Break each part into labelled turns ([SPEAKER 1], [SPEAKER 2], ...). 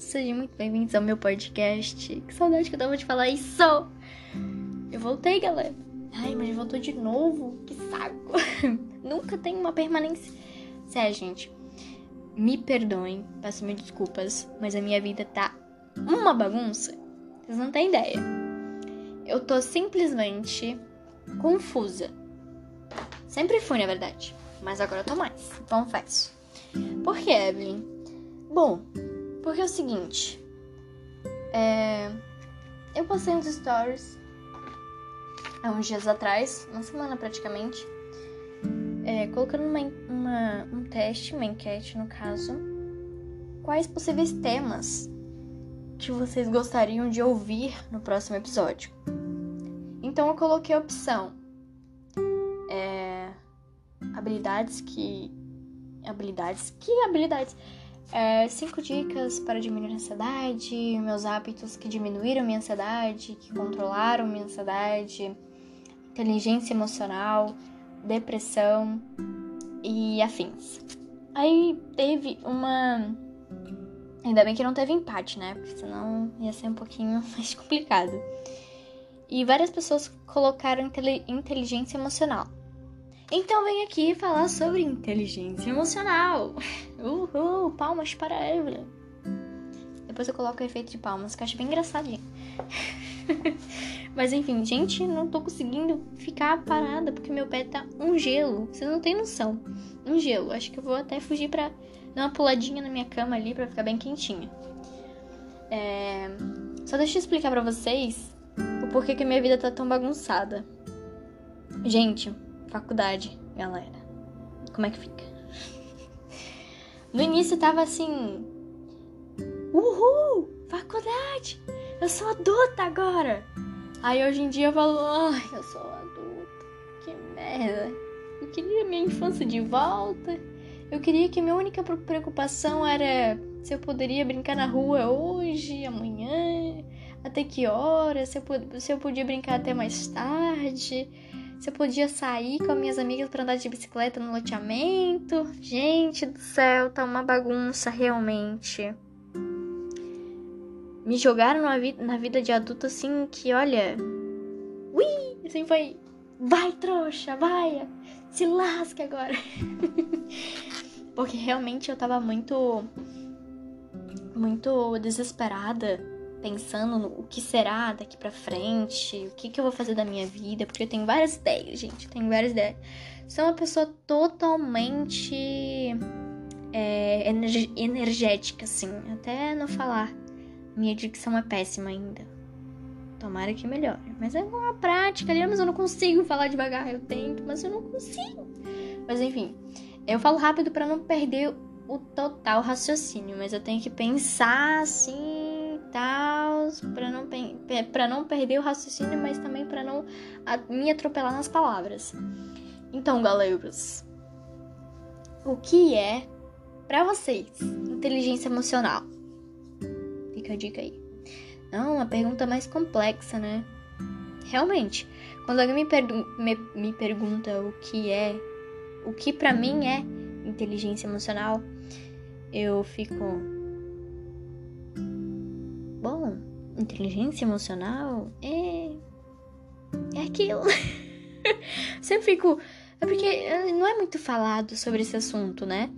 [SPEAKER 1] Sejam muito bem-vindos ao meu podcast. Que saudade que eu tava de falar isso! Eu voltei, galera. Ai, mas voltou de novo. Que saco. Nunca tem uma permanência. Sério, gente. Me perdoem, peço mil desculpas, mas a minha vida tá uma bagunça. Vocês não têm ideia. Eu tô simplesmente confusa. Sempre fui, na verdade. Mas agora eu tô mais, confesso. Por que, Evelyn? Bom, porque é o seguinte. É, eu postei uns stories há uns dias atrás, uma semana praticamente, é, colocando uma, uma, um teste, uma enquete no caso, quais possíveis temas que vocês gostariam de ouvir no próximo episódio. Então eu coloquei a opção é, habilidades que habilidades que habilidades é, cinco dicas para diminuir a ansiedade, meus hábitos que diminuíram minha ansiedade, que controlaram minha ansiedade, inteligência emocional, depressão e afins. Aí teve uma. Ainda bem que não teve empate, né? Porque senão ia ser um pouquinho mais complicado. E várias pessoas colocaram inteligência emocional. Então vem aqui falar sobre inteligência emocional. Uhul, palmas para a Evelyn. Depois eu coloco o efeito de palmas, que eu acho bem engraçadinho. Mas enfim, gente, não tô conseguindo ficar parada porque meu pé tá um gelo. Vocês não têm noção. Um gelo. Acho que eu vou até fugir pra dar uma puladinha na minha cama ali pra ficar bem quentinha. É... Só deixa eu explicar pra vocês o porquê que minha vida tá tão bagunçada. Gente, faculdade, galera. Como é que fica? No início tava assim. Uhul! Faculdade! Eu sou adulta agora! Aí hoje em dia eu falo, ai, eu sou adulta. Que merda. Eu queria minha infância de volta. Eu queria que minha única preocupação era se eu poderia brincar na rua hoje, amanhã, até que hora, se eu, se eu podia brincar até mais tarde se eu podia sair com as minhas amigas para andar de bicicleta no loteamento. Gente do céu, tá uma bagunça realmente. Me jogaram na, vi na vida de adulto assim que, olha. Ui! Assim foi. Vai, trouxa, vai! Se lasque agora! Porque realmente eu tava muito. Muito desesperada pensando no o que será daqui para frente, o que, que eu vou fazer da minha vida, porque eu tenho várias ideias, gente, tenho várias ideias. Sou uma pessoa totalmente é, energética, assim, até não falar. Minha dicção é péssima ainda. Tomara que melhore. Mas é uma prática ali, mas eu não consigo falar devagar. Eu tento, mas eu não consigo. Mas enfim, eu falo rápido para não perder o total raciocínio, mas eu tenho que pensar assim tal, para não para não perder o raciocínio, mas também para não me atropelar nas palavras. Então, galeras, o que é para vocês inteligência emocional? Fica a dica aí. Não, uma pergunta mais complexa, né? Realmente, quando alguém me, me, me pergunta o que é, o que para mim é inteligência emocional, eu fico inteligência emocional é. É aquilo. Sempre fico. É porque eh, não é muito falado sobre esse assunto, né?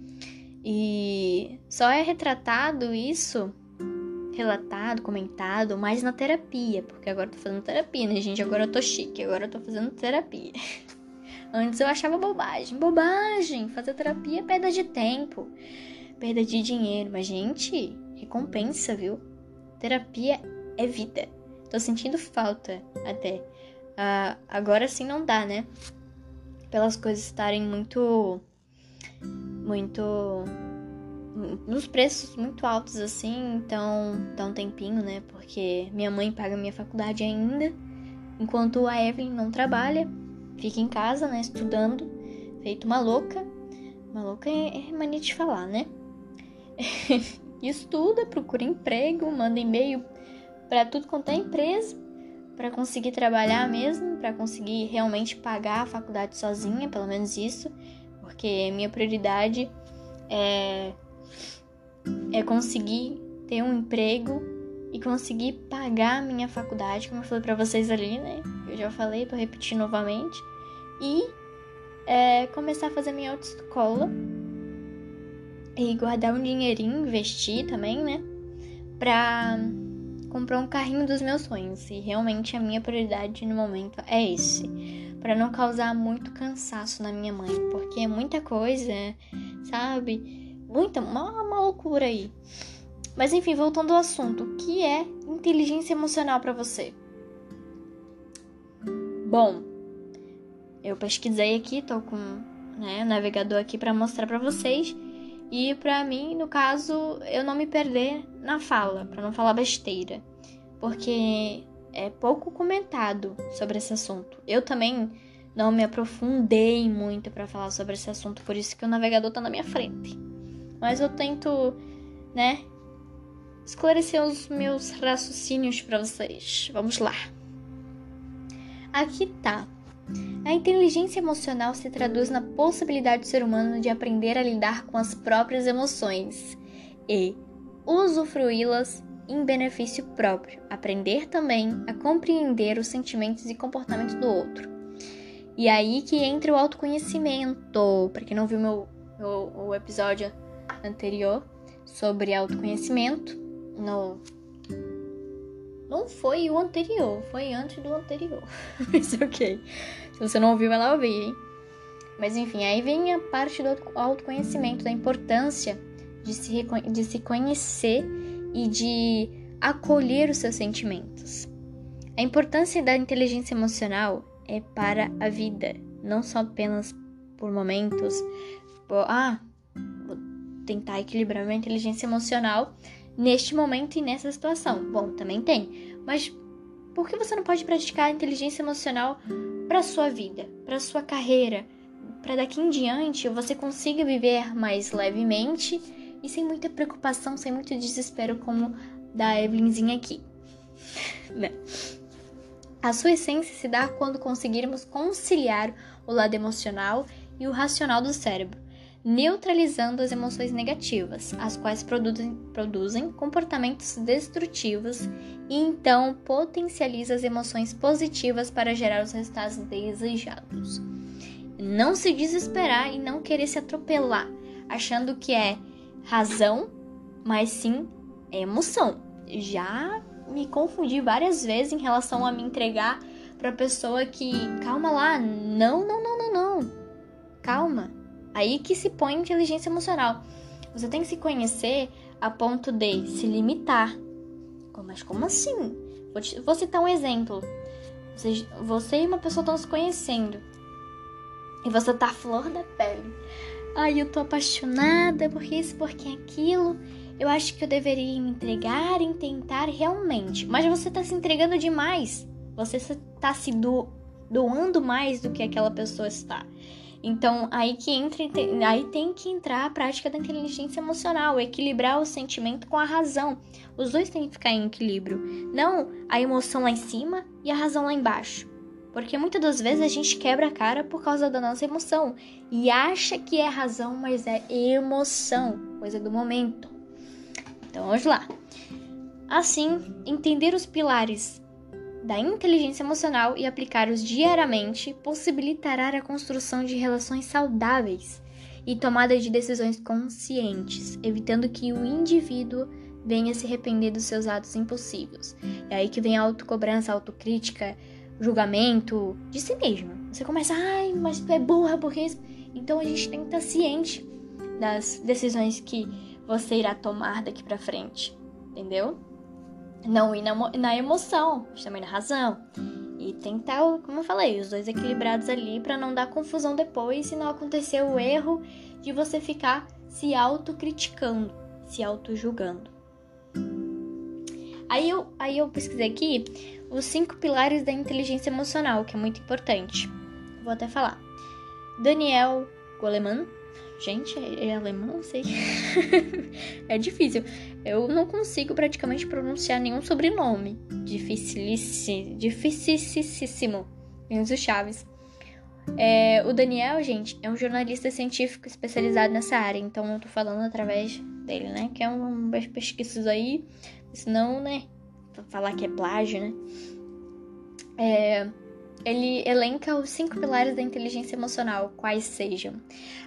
[SPEAKER 1] E só é retratado isso, relatado, comentado, mais na terapia. Porque agora eu tô fazendo terapia, né, gente? Agora eu tô chique, agora eu tô fazendo terapia. Antes eu achava bobagem. Bobagem! Fazer terapia é perda de tempo, perda de dinheiro. Mas, gente, recompensa, viu? Terapia é vida. Tô sentindo falta até. Uh, agora sim não dá, né? Pelas coisas estarem muito. Muito. Nos preços muito altos assim, então dá um tempinho, né? Porque minha mãe paga minha faculdade ainda, enquanto a Evelyn não trabalha, fica em casa, né? Estudando, feito uma louca. Uma louca é, é mania de falar, né? estuda, procura emprego, manda e-mail para tudo quanto é empresa, para conseguir trabalhar mesmo, para conseguir realmente pagar a faculdade sozinha, pelo menos isso, porque minha prioridade é é conseguir ter um emprego e conseguir pagar a minha faculdade, como eu falei para vocês ali, né? Eu já falei, tô repetindo novamente. E é, começar a fazer minha autoescola e guardar um dinheirinho, investir também, né? Pra comprar um carrinho dos meus sonhos. E realmente a minha prioridade no momento é esse. para não causar muito cansaço na minha mãe. Porque é muita coisa, sabe? Muita, uma, uma loucura aí. Mas enfim, voltando ao assunto, o que é inteligência emocional para você? Bom, eu pesquisei aqui, tô com né, o navegador aqui para mostrar para vocês. E para mim, no caso, eu não me perder na fala, para não falar besteira, porque é pouco comentado sobre esse assunto. Eu também não me aprofundei muito para falar sobre esse assunto, por isso que o navegador tá na minha frente. Mas eu tento, né, esclarecer os meus raciocínios para vocês. Vamos lá. Aqui tá. A inteligência emocional se traduz na possibilidade do ser humano de aprender a lidar com as próprias emoções e usufruí-las em benefício próprio. Aprender também a compreender os sentimentos e comportamentos do outro. E aí que entra o autoconhecimento. Para quem não viu meu, meu o episódio anterior sobre autoconhecimento, no não foi o anterior, foi antes do anterior. Mas ok. Se você não ouviu, ela ouviu, hein? Mas enfim, aí vem a parte do autoconhecimento, da importância de se, de se conhecer e de acolher os seus sentimentos. A importância da inteligência emocional é para a vida, não só apenas por momentos. Por, ah, vou tentar equilibrar minha inteligência emocional neste momento e nessa situação. Bom, também tem. Mas por que você não pode praticar a inteligência emocional para sua vida, para sua carreira, para daqui em diante você consiga viver mais levemente e sem muita preocupação, sem muito desespero como da Evelynzinha aqui. né? A sua essência se dá quando conseguirmos conciliar o lado emocional e o racional do cérebro neutralizando as emoções negativas, as quais produzem, produzem comportamentos destrutivos e então potencializa as emoções positivas para gerar os resultados desejados. Não se desesperar e não querer se atropelar, achando que é razão, mas sim emoção. Já me confundi várias vezes em relação a me entregar para pessoa que, calma lá, não, não, não, não, não. Calma Aí que se põe inteligência emocional. Você tem que se conhecer a ponto de se limitar. Mas como assim? Vou, te, vou citar um exemplo. Você, você e uma pessoa estão se conhecendo. E você tá flor da pele. Ai, eu tô apaixonada por isso, porque aquilo. Eu acho que eu deveria me entregar e tentar realmente. Mas você tá se entregando demais. Você tá se do, doando mais do que aquela pessoa está. Então, aí que entra, aí tem que entrar a prática da inteligência emocional, equilibrar o sentimento com a razão. Os dois têm que ficar em equilíbrio, não a emoção lá em cima e a razão lá embaixo. Porque muitas das vezes a gente quebra a cara por causa da nossa emoção e acha que é razão, mas é emoção, coisa do momento. Então, vamos lá. Assim, entender os pilares da inteligência emocional e aplicá-los diariamente possibilitará a construção de relações saudáveis e tomada de decisões conscientes, evitando que o indivíduo venha se arrepender dos seus atos impulsivos. É aí que vem a autocobrança, a autocrítica, julgamento de si mesmo. Você começa, ai, mas tu é burra porque isso. Então a gente tem que estar ciente das decisões que você irá tomar daqui para frente, entendeu? não ir na, na emoção, mas também na razão. E tentar, como eu falei, os dois equilibrados ali para não dar confusão depois e não acontecer o erro de você ficar se autocriticando, se auto-julgando. Aí eu, aí eu pesquisei aqui os cinco pilares da inteligência emocional, que é muito importante. Vou até falar. Daniel Goleman Gente, é, alemão? Não sei. é difícil. Eu não consigo praticamente pronunciar nenhum sobrenome. Dificilíssimo. Enzo Chaves. É, o Daniel, gente, é um jornalista científico especializado nessa área, então eu tô falando através dele, né? Que é umas pesquisas aí, senão, né? Falar que é plágio, né? É, ele elenca os cinco pilares da inteligência emocional, quais sejam: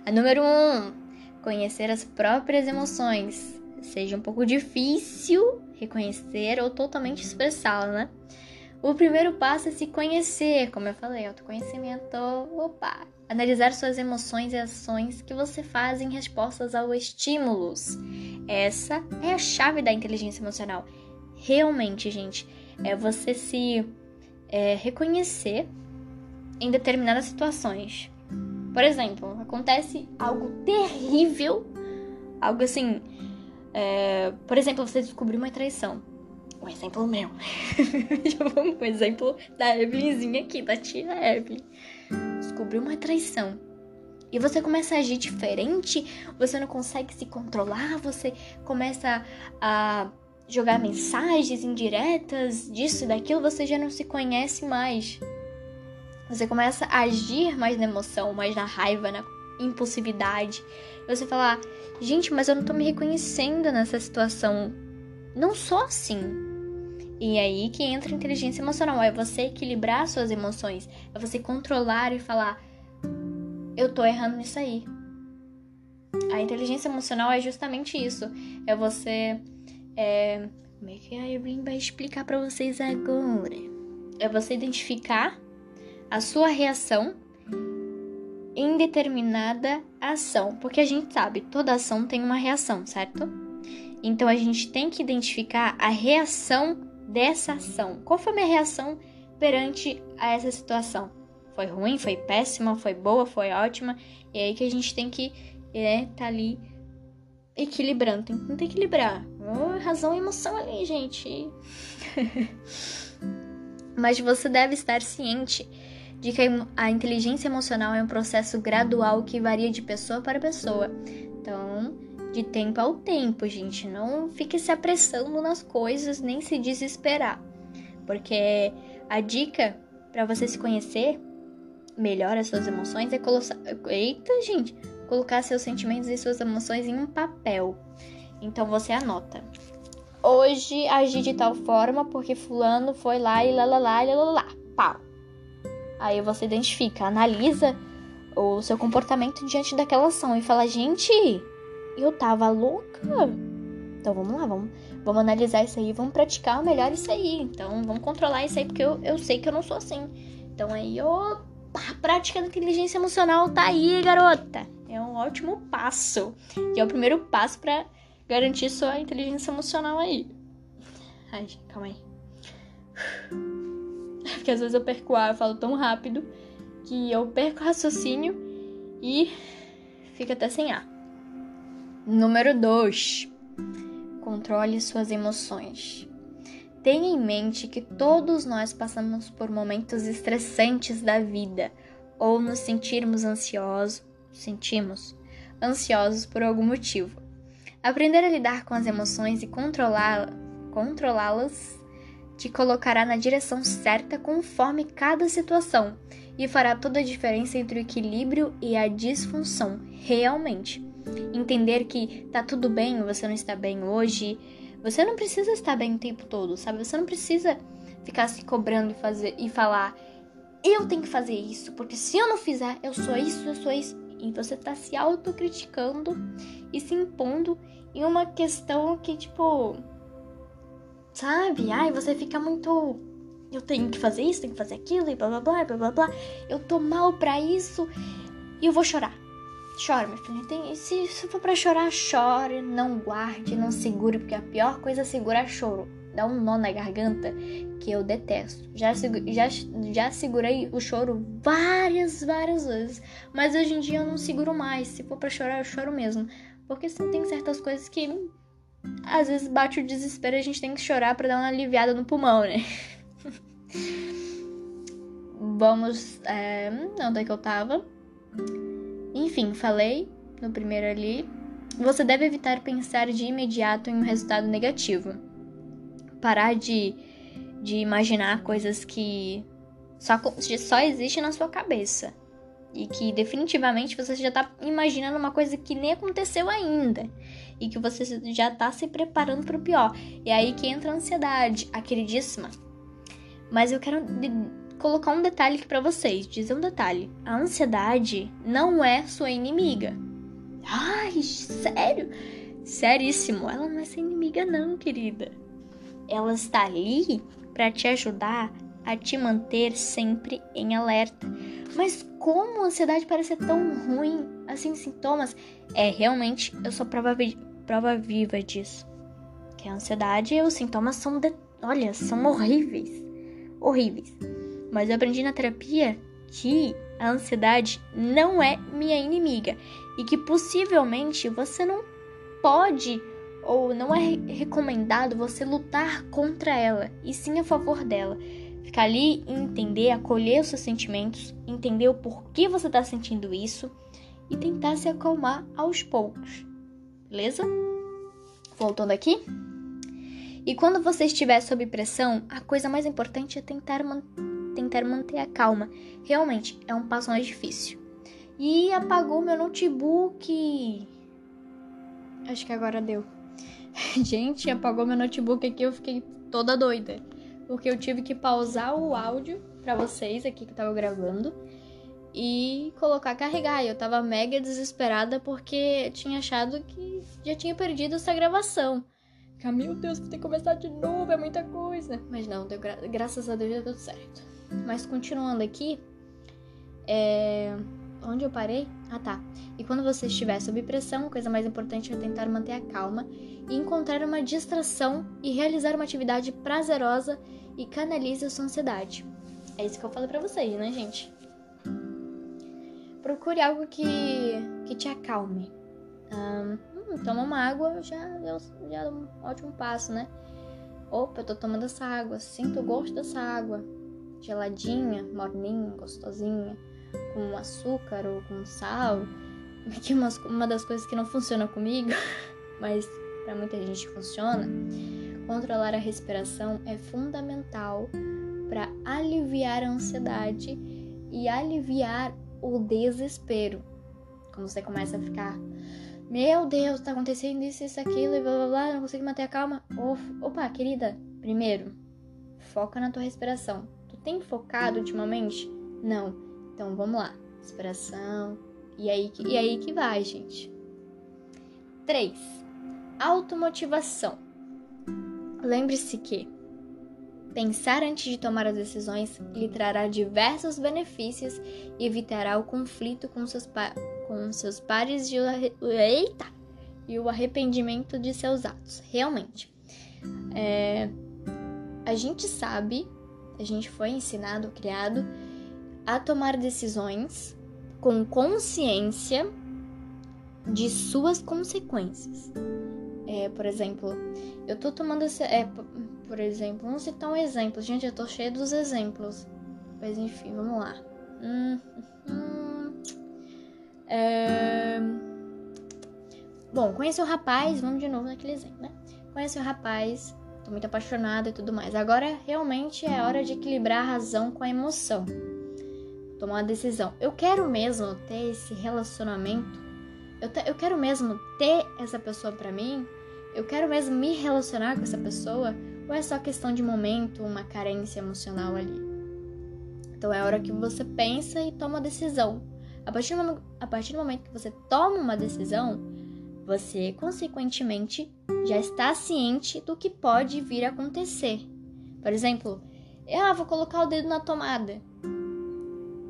[SPEAKER 1] a número um, conhecer as próprias emoções. Seja um pouco difícil reconhecer ou totalmente expressá-la, né? O primeiro passo é se conhecer, como eu falei, autoconhecimento. Opa! Analisar suas emoções e ações que você faz em respostas aos estímulos. Essa é a chave da inteligência emocional. Realmente, gente, é você se é, reconhecer em determinadas situações. Por exemplo, acontece algo terrível, algo assim. É, por exemplo, você descobriu uma traição um exemplo meu. Vamos um exemplo da Evelynzinha aqui, da tia Evelyn. Descobriu uma traição. E você começa a agir diferente, você não consegue se controlar, você começa a jogar mensagens indiretas disso e daquilo, você já não se conhece mais. Você começa a agir mais na emoção, mais na raiva, na impulsividade. Você fala, gente, mas eu não tô me reconhecendo nessa situação. Não sou assim. E é aí que entra a inteligência emocional, é você equilibrar suas emoções, é você controlar e falar: eu tô errando nisso aí. A inteligência emocional é justamente isso, é você é, como é que a Irene vai explicar para vocês agora? É você identificar a sua reação em determinada ação, porque a gente sabe, toda ação tem uma reação, certo? Então a gente tem que identificar a reação dessa ação? Qual foi a minha reação perante a essa situação? Foi ruim, foi péssima, foi boa, foi ótima? E é aí que a gente tem que é, tá ali equilibrando, tem que equilibrar. Razão e emoção ali, gente. Mas você deve estar ciente de que a inteligência emocional é um processo gradual que varia de pessoa para pessoa. Então, de tempo ao tempo, gente. Não fique se apressando nas coisas nem se desesperar. Porque a dica para você se conhecer melhor as suas emoções é colocar. Eita, gente! Colocar seus sentimentos e suas emoções em um papel. Então você anota. Hoje agi de tal forma porque fulano foi lá e lá lá lá. Pau. Aí você identifica, analisa o seu comportamento diante daquela ação e fala, gente, eu tava louca. Então vamos lá, vamos, vamos analisar isso aí, vamos praticar melhor isso aí. Então vamos controlar isso aí, porque eu, eu sei que eu não sou assim. Então aí, opa, a prática da inteligência emocional tá aí, garota. É um ótimo passo. E é o primeiro passo para garantir sua inteligência emocional aí. Ai, calma aí. Porque às vezes eu perco ar, eu falo tão rápido que eu perco o raciocínio e fica até sem ar. Número 2. Controle suas emoções. Tenha em mente que todos nós passamos por momentos estressantes da vida ou nos sentirmos ansiosos, sentimos ansiosos por algum motivo. Aprender a lidar com as emoções e controlá-las te colocará na direção certa conforme cada situação e fará toda a diferença entre o equilíbrio e a disfunção, realmente. Entender que tá tudo bem, você não está bem hoje. Você não precisa estar bem o tempo todo, sabe? Você não precisa ficar se cobrando e fazer e falar eu tenho que fazer isso, porque se eu não fizer, eu sou isso, eu sou isso. E você tá se autocriticando e se impondo em uma questão que, tipo. Sabe? Ai, você fica muito. Eu tenho que fazer isso, tenho que fazer aquilo, e blá blá blá blá blá blá. Eu tô mal pra isso e eu vou chorar. Chora, meu filho. Tem, se, se for pra chorar, chore. Não guarde, não segure, porque a pior coisa é segurar choro. Dá um nó na garganta que eu detesto. Já, já, já segurei o choro várias, várias vezes. Mas hoje em dia eu não seguro mais. Se for pra chorar, eu choro mesmo. Porque assim, tem certas coisas que às vezes bate o desespero e a gente tem que chorar para dar uma aliviada no pulmão, né? Vamos. É, onde é que eu tava? Enfim, falei no primeiro ali. Você deve evitar pensar de imediato em um resultado negativo. Parar de, de imaginar coisas que só, só existem na sua cabeça. e que definitivamente você já tá imaginando uma coisa que nem aconteceu ainda e que você já tá se preparando para o pior. E aí que entra a ansiedade, a queridíssima. Mas eu quero colocar um detalhe aqui para vocês, dizer um detalhe. A ansiedade não é sua inimiga. Ai, sério? Seríssimo, ela não é sua inimiga não, querida. Ela está ali para te ajudar a te manter sempre em alerta. Mas como a ansiedade parece ser tão ruim, assim, sintomas? É, realmente, eu sou prova, vi prova viva disso. Que a ansiedade e os sintomas são, de... olha, são horríveis. Horríveis. Mas eu aprendi na terapia que a ansiedade não é minha inimiga e que possivelmente você não pode ou não é recomendado você lutar contra ela, e sim a favor dela. Ficar ali e entender, acolher os seus sentimentos, entender o porquê você está sentindo isso e tentar se acalmar aos poucos. Beleza? Voltando aqui. E quando você estiver sob pressão, a coisa mais importante é tentar, man tentar manter a calma. Realmente é um passo mais difícil. E apagou meu notebook. Acho que agora deu. Gente, apagou meu notebook aqui, eu fiquei toda doida. Porque eu tive que pausar o áudio para vocês aqui que tava gravando e colocar carregar. Eu tava mega desesperada porque tinha achado que já tinha perdido essa gravação. Ficar, meu Deus, vou ter que começar de novo, é muita coisa. Mas não, deu gra graças a Deus deu tudo certo. Mas continuando aqui, é Onde eu parei? Ah, tá. E quando você estiver sob pressão, a coisa mais importante é tentar manter a calma e encontrar uma distração e realizar uma atividade prazerosa e canalize a sua ansiedade. É isso que eu falo para vocês, né, gente? Procure algo que, que te acalme. Um, toma uma água, já, já é um ótimo passo, né? Opa, eu tô tomando essa água, sinto o gosto dessa água. Geladinha, morninha, gostosinha com açúcar ou com sal, que uma, uma das coisas que não funciona comigo, mas para muita gente funciona, controlar a respiração é fundamental para aliviar a ansiedade e aliviar o desespero. Quando você começa a ficar, meu Deus, tá acontecendo isso, isso, aquilo, e blá blá blá, não consigo manter a calma. Opa, querida, primeiro, foca na tua respiração. Tu tem focado ultimamente? Não. Então vamos lá. Inspiração. E aí, e aí que vai, gente. 3. Automotivação. Lembre-se que pensar antes de tomar as decisões lhe trará diversos benefícios e evitará o conflito com seus, com seus pares e o, eita, e o arrependimento de seus atos. Realmente. É, a gente sabe, a gente foi ensinado, criado a tomar decisões com consciência de suas consequências. É, por exemplo, eu tô tomando esse. É, por exemplo, vamos citar um exemplo. Gente, eu tô cheia dos exemplos. Mas enfim, vamos lá. Hum, hum, é... Bom, conheci o rapaz, vamos de novo naquele exemplo, né? Conheci o rapaz, tô muito apaixonada e tudo mais. Agora realmente é hora de equilibrar a razão com a emoção tomar uma decisão. Eu quero mesmo ter esse relacionamento? Eu, te, eu quero mesmo ter essa pessoa para mim? Eu quero mesmo me relacionar com essa pessoa? Ou é só questão de momento, uma carência emocional ali? Então é a hora que você pensa e toma a decisão. A partir, do, a partir do momento que você toma uma decisão, você consequentemente já está ciente do que pode vir a acontecer. Por exemplo, ah, vou colocar o dedo na tomada.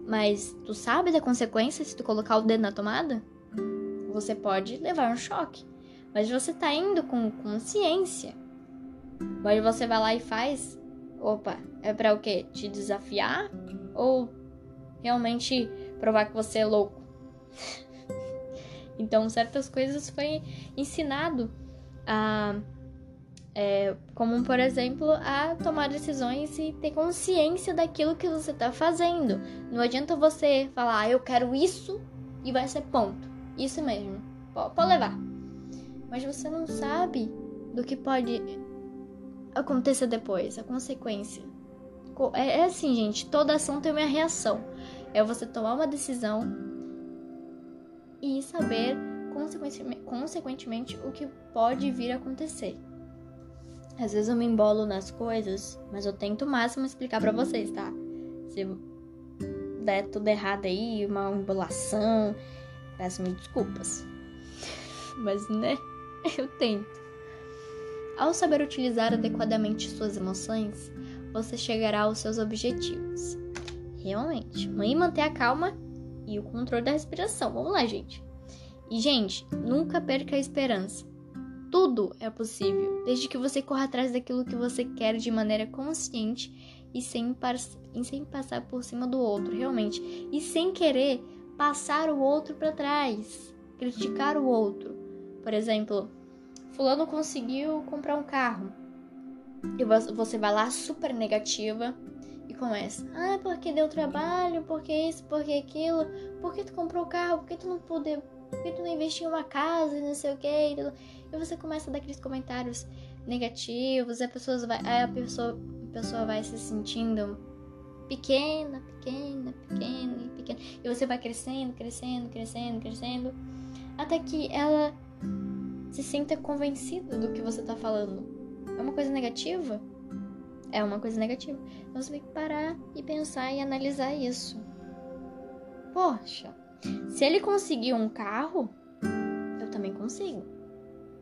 [SPEAKER 1] Mas tu sabe da consequência se tu colocar o dedo na tomada? Você pode levar um choque. Mas você tá indo com consciência. Mas você vai lá e faz. Opa, é para o quê? Te desafiar? Ou realmente provar que você é louco? então, certas coisas foi ensinado a é, como, por exemplo, a tomar decisões e ter consciência daquilo que você está fazendo. Não adianta você falar, ah, eu quero isso e vai ser ponto. Isso mesmo. Pode levar. Mas você não sabe do que pode acontecer depois, a consequência. É, é assim, gente, toda ação tem uma reação. é você tomar uma decisão e saber consequentemente, consequentemente o que pode vir a acontecer. Às vezes eu me embolo nas coisas, mas eu tento o máximo explicar para vocês, tá? Se der tudo errado aí, uma embolação, peço mil desculpas. Mas, né? Eu tento. Ao saber utilizar adequadamente suas emoções, você chegará aos seus objetivos. Realmente. E manter a calma e o controle da respiração. Vamos lá, gente. E, gente, nunca perca a esperança. Tudo é possível, desde que você corra atrás daquilo que você quer de maneira consciente e sem, e sem passar por cima do outro, realmente. E sem querer passar o outro para trás, criticar o outro. Por exemplo, Fulano conseguiu comprar um carro. E você vai lá super negativa e começa. Ah, porque deu trabalho, porque isso, porque aquilo, porque tu comprou o carro, porque tu não pôde porque tu não investiu em uma casa e não sei o que. E você começa a dar aqueles comentários negativos, a pessoa vai, a pessoa, a pessoa vai se sentindo pequena, pequena, pequena, pequena. E você vai crescendo, crescendo, crescendo, crescendo. Até que ela se sinta convencida do que você tá falando. É uma coisa negativa? É uma coisa negativa. Então você tem que parar e pensar e analisar isso. Poxa, se ele conseguiu um carro, eu também consigo,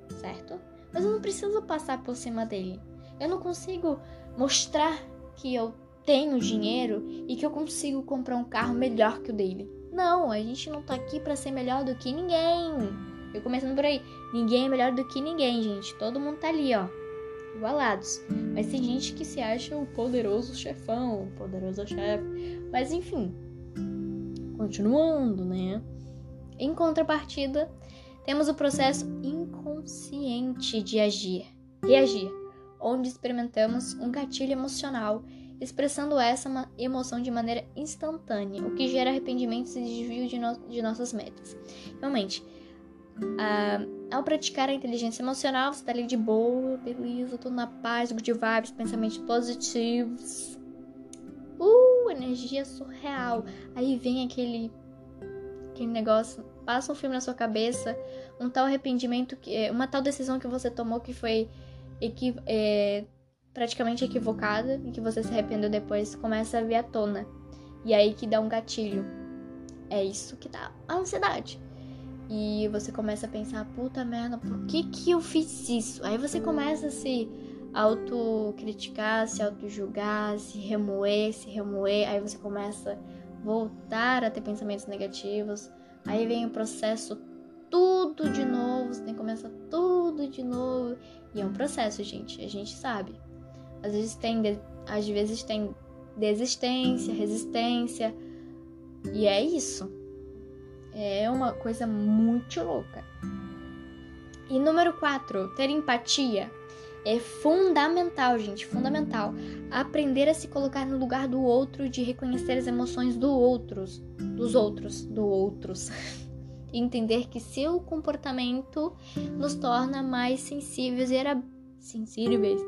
[SPEAKER 1] certo? Mas eu não preciso passar por cima dele. Eu não consigo mostrar que eu tenho dinheiro e que eu consigo comprar um carro melhor que o dele. Não, a gente não tá aqui para ser melhor do que ninguém. Eu começando por aí, ninguém é melhor do que ninguém, gente. Todo mundo tá ali, ó, igualados. Mas tem gente que se acha o poderoso chefão, o poderoso chefe. Mas enfim, continuando, né? Em contrapartida, temos o processo inconsciente de agir, reagir, onde experimentamos um gatilho emocional, expressando essa emoção de maneira instantânea, o que gera arrependimentos e desvio de, no de nossas metas. Realmente, uh, ao praticar a inteligência emocional, você tá ali de boa, beleza, tudo na paz, good vibes, pensamentos positivos, uh, energia surreal. Aí vem aquele, aquele negócio, passa um filme na sua cabeça, um tal arrependimento, que, é, uma tal decisão que você tomou que foi equi, é, praticamente equivocada e que você se arrependeu depois, começa a vir à tona. E aí que dá um gatilho. É isso que dá a ansiedade. E você começa a pensar, puta merda, por que que eu fiz isso? Aí você começa a se autocriticar, se auto-julgar, se remoer, se remoer, aí você começa a voltar a ter pensamentos negativos, aí vem o processo tudo de novo, você tem que começar tudo de novo, e é um processo, gente, a gente sabe. Às vezes tem, às vezes tem desistência, resistência, e é isso. É uma coisa muito louca. E número 4, ter empatia. É fundamental, gente, fundamental. Aprender a se colocar no lugar do outro, de reconhecer as emoções do outros, dos outros, do outros. entender que seu comportamento nos torna mais sensíveis e era sensíveis,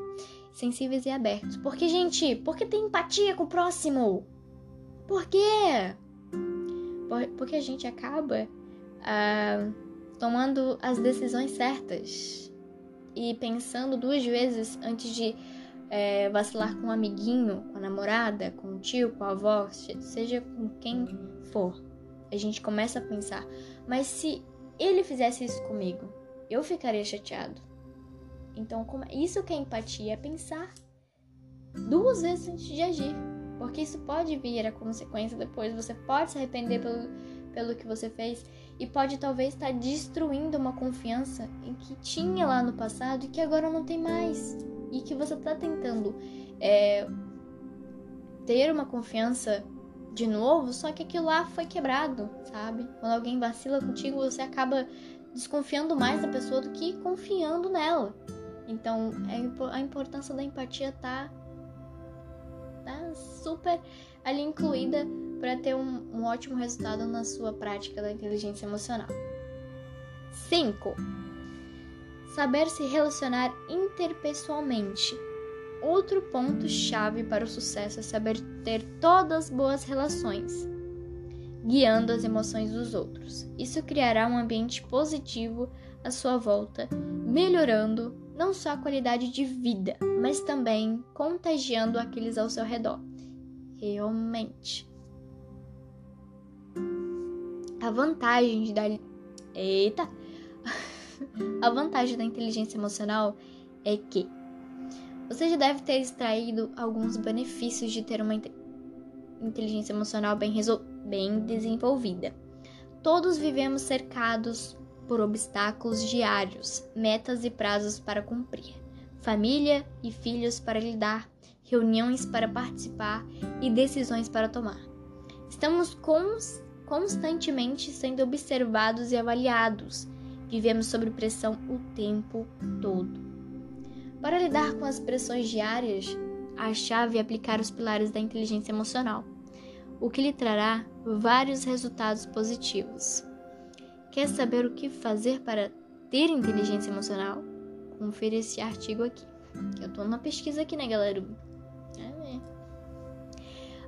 [SPEAKER 1] sensíveis e abertos. Porque, gente, porque tem empatia com o próximo? Por quê? Porque a gente acaba ah, tomando as decisões certas e pensando duas vezes antes de é, vacilar com um amiguinho, com a namorada, com o tio, com a avó, seja com quem for. A gente começa a pensar, mas se ele fizesse isso comigo, eu ficaria chateado. Então, isso que é empatia, é pensar duas vezes antes de agir. Porque isso pode vir a consequência depois, você pode se arrepender pelo, pelo que você fez e pode talvez estar destruindo uma confiança que tinha lá no passado e que agora não tem mais. E que você está tentando é, ter uma confiança de novo, só que aquilo lá foi quebrado, sabe? Quando alguém vacila contigo, você acaba desconfiando mais da pessoa do que confiando nela. Então, é a importância da empatia tá, tá super ali incluída para ter um, um ótimo resultado na sua prática da inteligência emocional. 5. Saber se relacionar interpessoalmente. Outro ponto chave para o sucesso é saber ter todas boas relações. guiando as emoções dos outros. Isso criará um ambiente positivo à sua volta, melhorando não só a qualidade de vida, mas também contagiando aqueles ao seu redor. Realmente. A vantagem da Eita. a vantagem da inteligência emocional é que você já deve ter extraído alguns benefícios de ter uma inteligência emocional bem, bem desenvolvida. Todos vivemos cercados por obstáculos diários, metas e prazos para cumprir, família e filhos para lidar, reuniões para participar e decisões para tomar. Estamos cons constantemente sendo observados e avaliados. Vivemos sob pressão o tempo todo. Para lidar com as pressões diárias, a chave é aplicar os pilares da inteligência emocional, o que lhe trará vários resultados positivos. Quer saber o que fazer para ter inteligência emocional? Confira esse artigo aqui. Eu tô na pesquisa aqui, né, galera? É.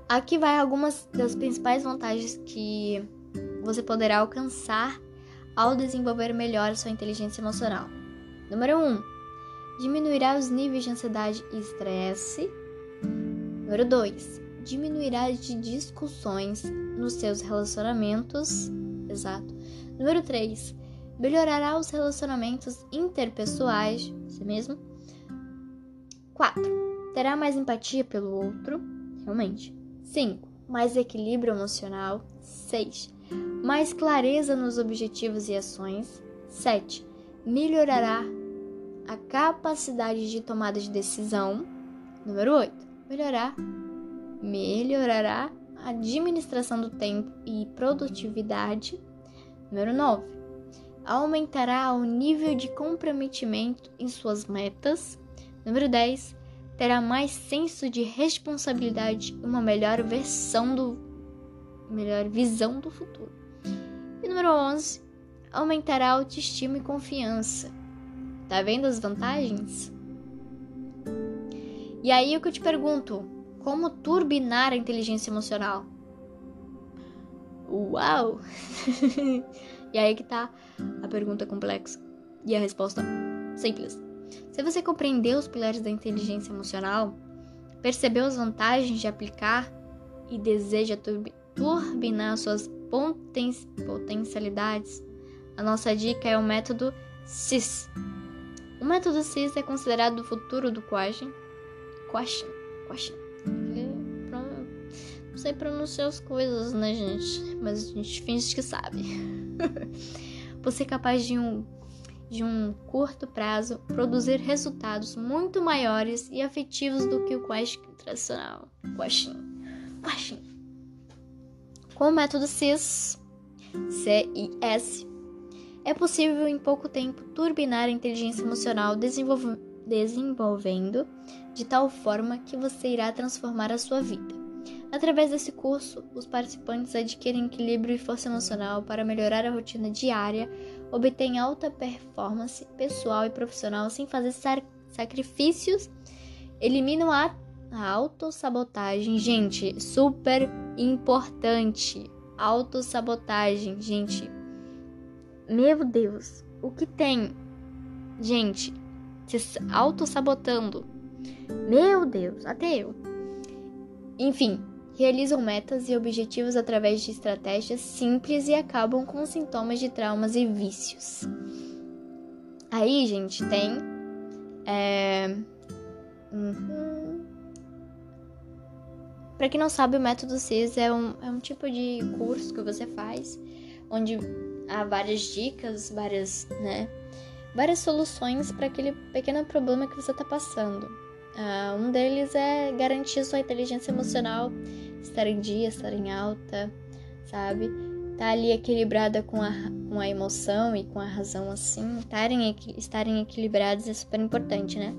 [SPEAKER 1] Aqui vai algumas das principais vantagens que você poderá alcançar ao desenvolver melhor sua inteligência emocional. Número 1. Um, diminuirá os níveis de ansiedade e estresse. Número 2. Diminuirá de discussões nos seus relacionamentos. Exato. Número 3. Melhorará os relacionamentos interpessoais. Você mesmo. 4. Terá mais empatia pelo outro. Realmente. 5. Mais equilíbrio emocional. 6. Mais clareza nos objetivos e ações. 7. Melhorará a capacidade de tomada de decisão. Número 8. Melhorar. Melhorará a administração do tempo e produtividade. Número 9. Aumentará o nível de comprometimento em suas metas. Número 10. Terá mais senso de responsabilidade e uma melhor versão do melhor visão do futuro. E número 11. Aumentará a autoestima e confiança. Tá vendo as vantagens? E aí o que eu te pergunto, como turbinar a inteligência emocional? Uau! e aí que tá a pergunta complexa e a resposta simples. Se você compreendeu os pilares da inteligência emocional, percebeu as vantagens de aplicar e deseja turbinar suas poten potencialidades, a nossa dica é o método CIS o método CIS é considerado o futuro do Quashin. Quashin. Quashin. Não sei pronunciar as coisas, né, gente? Mas a gente finge que sabe. Você é capaz de um, de um curto prazo produzir resultados muito maiores e afetivos do que o Quashin tradicional. Quashin. Quashin. Com o método CIS, C-I-S, é possível em pouco tempo turbinar a inteligência emocional desenvolvendo de tal forma que você irá transformar a sua vida. Através desse curso, os participantes adquirem equilíbrio e força emocional para melhorar a rotina diária, obtêm alta performance pessoal e profissional sem fazer sacrifícios, eliminam a, a autossabotagem. Gente, super importante. Autossabotagem, gente meu Deus, o que tem? Gente, se auto-sabotando. Meu Deus, até eu. Enfim, realizam metas e objetivos através de estratégias simples e acabam com sintomas de traumas e vícios. Aí, gente, tem. É... Uhum. Para quem não sabe, o método CIS é um, é um tipo de curso que você faz onde há várias dicas, várias, né, várias soluções para aquele pequeno problema que você está passando. Uh, um deles é garantir sua inteligência emocional estar em dia, estar em alta, sabe? Tá ali equilibrada com a, com a emoção e com a razão, assim. Estarem, estarem equilibrados é super importante, né?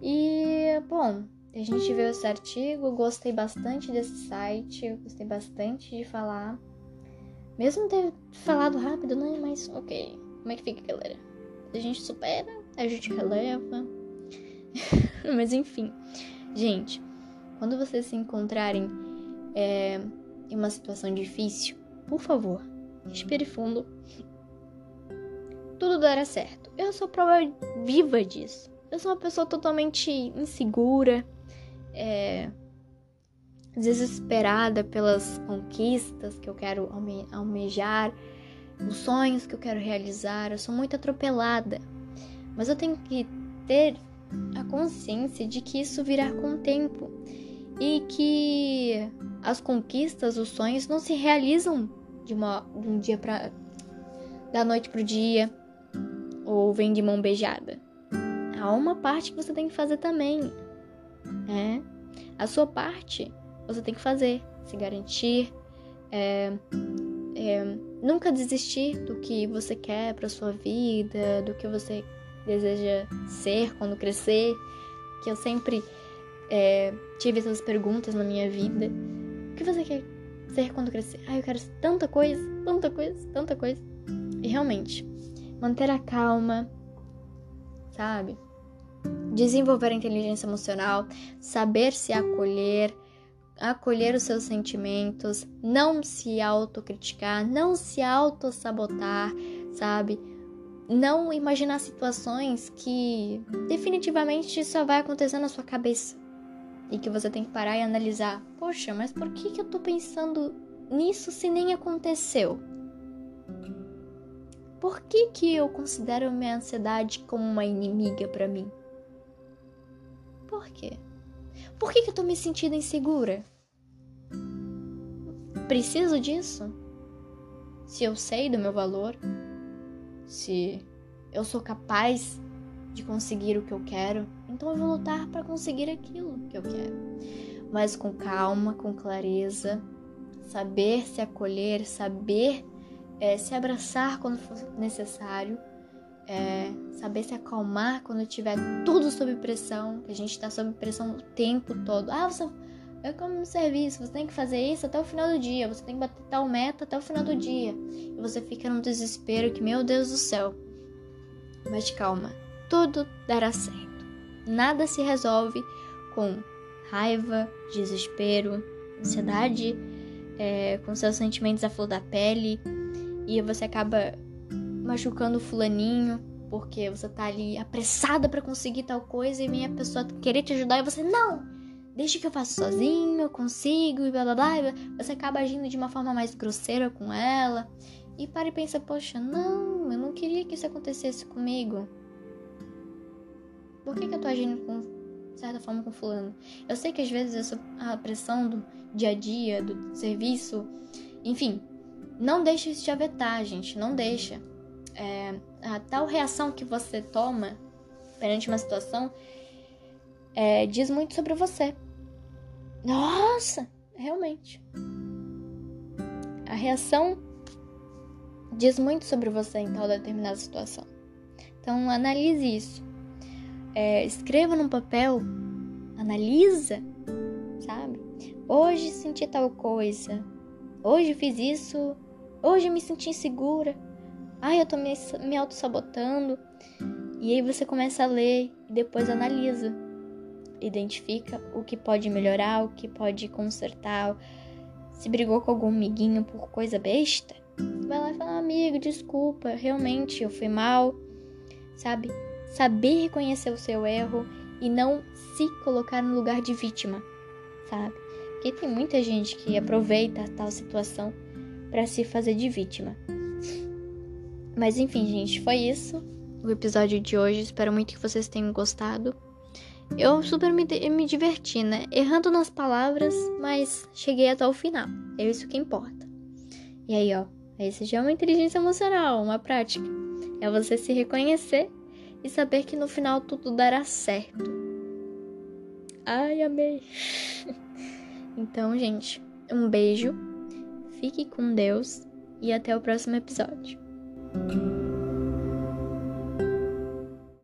[SPEAKER 1] E, bom, a gente viu esse artigo, gostei bastante desse site, gostei bastante de falar. Mesmo ter falado rápido, né? Mas ok. Como é que fica, galera? A gente supera, a gente releva. Mas enfim. Gente, quando vocês se encontrarem é, em uma situação difícil, por favor, respire fundo. Tudo dará certo. Eu sou prova viva disso. Eu sou uma pessoa totalmente insegura, é, desesperada pelas conquistas que eu quero alme almejar, os sonhos que eu quero realizar. Eu sou muito atropelada. Mas eu tenho que ter a consciência de que isso virá com o tempo e que as conquistas, os sonhos não se realizam de, uma, de um dia para da noite pro dia ou vem de mão beijada. Há uma parte que você tem que fazer também, é a sua parte você tem que fazer, se garantir, é, é, nunca desistir do que você quer para sua vida, do que você deseja ser quando crescer, que eu sempre é, tive essas perguntas na minha vida. Que você quer ser quando crescer? Ah, eu quero tanta coisa, tanta coisa, tanta coisa. E realmente, manter a calma, sabe? Desenvolver a inteligência emocional, saber se acolher, acolher os seus sentimentos, não se autocriticar, não se autossabotar, sabe? Não imaginar situações que definitivamente só vai acontecer na sua cabeça. E que você tem que parar e analisar. Poxa, mas por que, que eu tô pensando nisso se nem aconteceu? Por que, que eu considero minha ansiedade como uma inimiga para mim? Por quê? Por que, que eu tô me sentindo insegura? Preciso disso? Se eu sei do meu valor, se eu sou capaz de conseguir o que eu quero, então eu vou lutar para conseguir aquilo que eu quero. Mas com calma, com clareza, saber se acolher, saber é, se abraçar quando for necessário, é, saber se acalmar quando tiver tudo sob pressão, que a gente está sob pressão o tempo todo. Ah, você é como um serviço, você tem que fazer isso até o final do dia, você tem que bater tal meta até o final do dia. E você fica num desespero que, meu Deus do céu. Mas calma, tudo dará certo. Nada se resolve com raiva, desespero, ansiedade, é, com seus sentimentos à flor da pele, e você acaba machucando o fulaninho porque você tá ali apressada para conseguir tal coisa e vem a pessoa querer te ajudar e você não, deixa que eu faço sozinho, eu consigo e blá blá blá. Você acaba agindo de uma forma mais grosseira com ela e para e pensa, poxa, não, eu não queria que isso acontecesse comigo. Por que, que eu tô agindo com de certa forma com fulano? Eu sei que às vezes essa a pressão do dia a dia, do serviço, enfim, não deixa isso te afetar, gente. Não deixa. É, a tal reação que você toma perante uma situação é, diz muito sobre você. Nossa, realmente. A reação diz muito sobre você em tal determinada situação. Então analise isso. É, escreva num papel, analisa, sabe? Hoje senti tal coisa. Hoje fiz isso Hoje me senti insegura. Ai, eu tô me, me auto-sabotando. E aí você começa a ler e depois analisa. Identifica o que pode melhorar, o que pode consertar. Se brigou com algum amiguinho por coisa besta, vai lá e fala, amigo, desculpa, realmente eu fui mal. Sabe? Saber reconhecer o seu erro e não se colocar no lugar de vítima, sabe? Porque tem muita gente que aproveita a tal situação para se fazer de vítima. Mas enfim, gente, foi isso o episódio de hoje. Espero muito que vocês tenham gostado. Eu super me, me diverti, né? Errando nas palavras, mas cheguei até o final. É isso que importa. E aí, ó, esse já é uma inteligência emocional, uma prática. É você se reconhecer e saber que no final tudo dará certo. Ai, amei. então, gente, um beijo Fique com Deus e até o próximo episódio.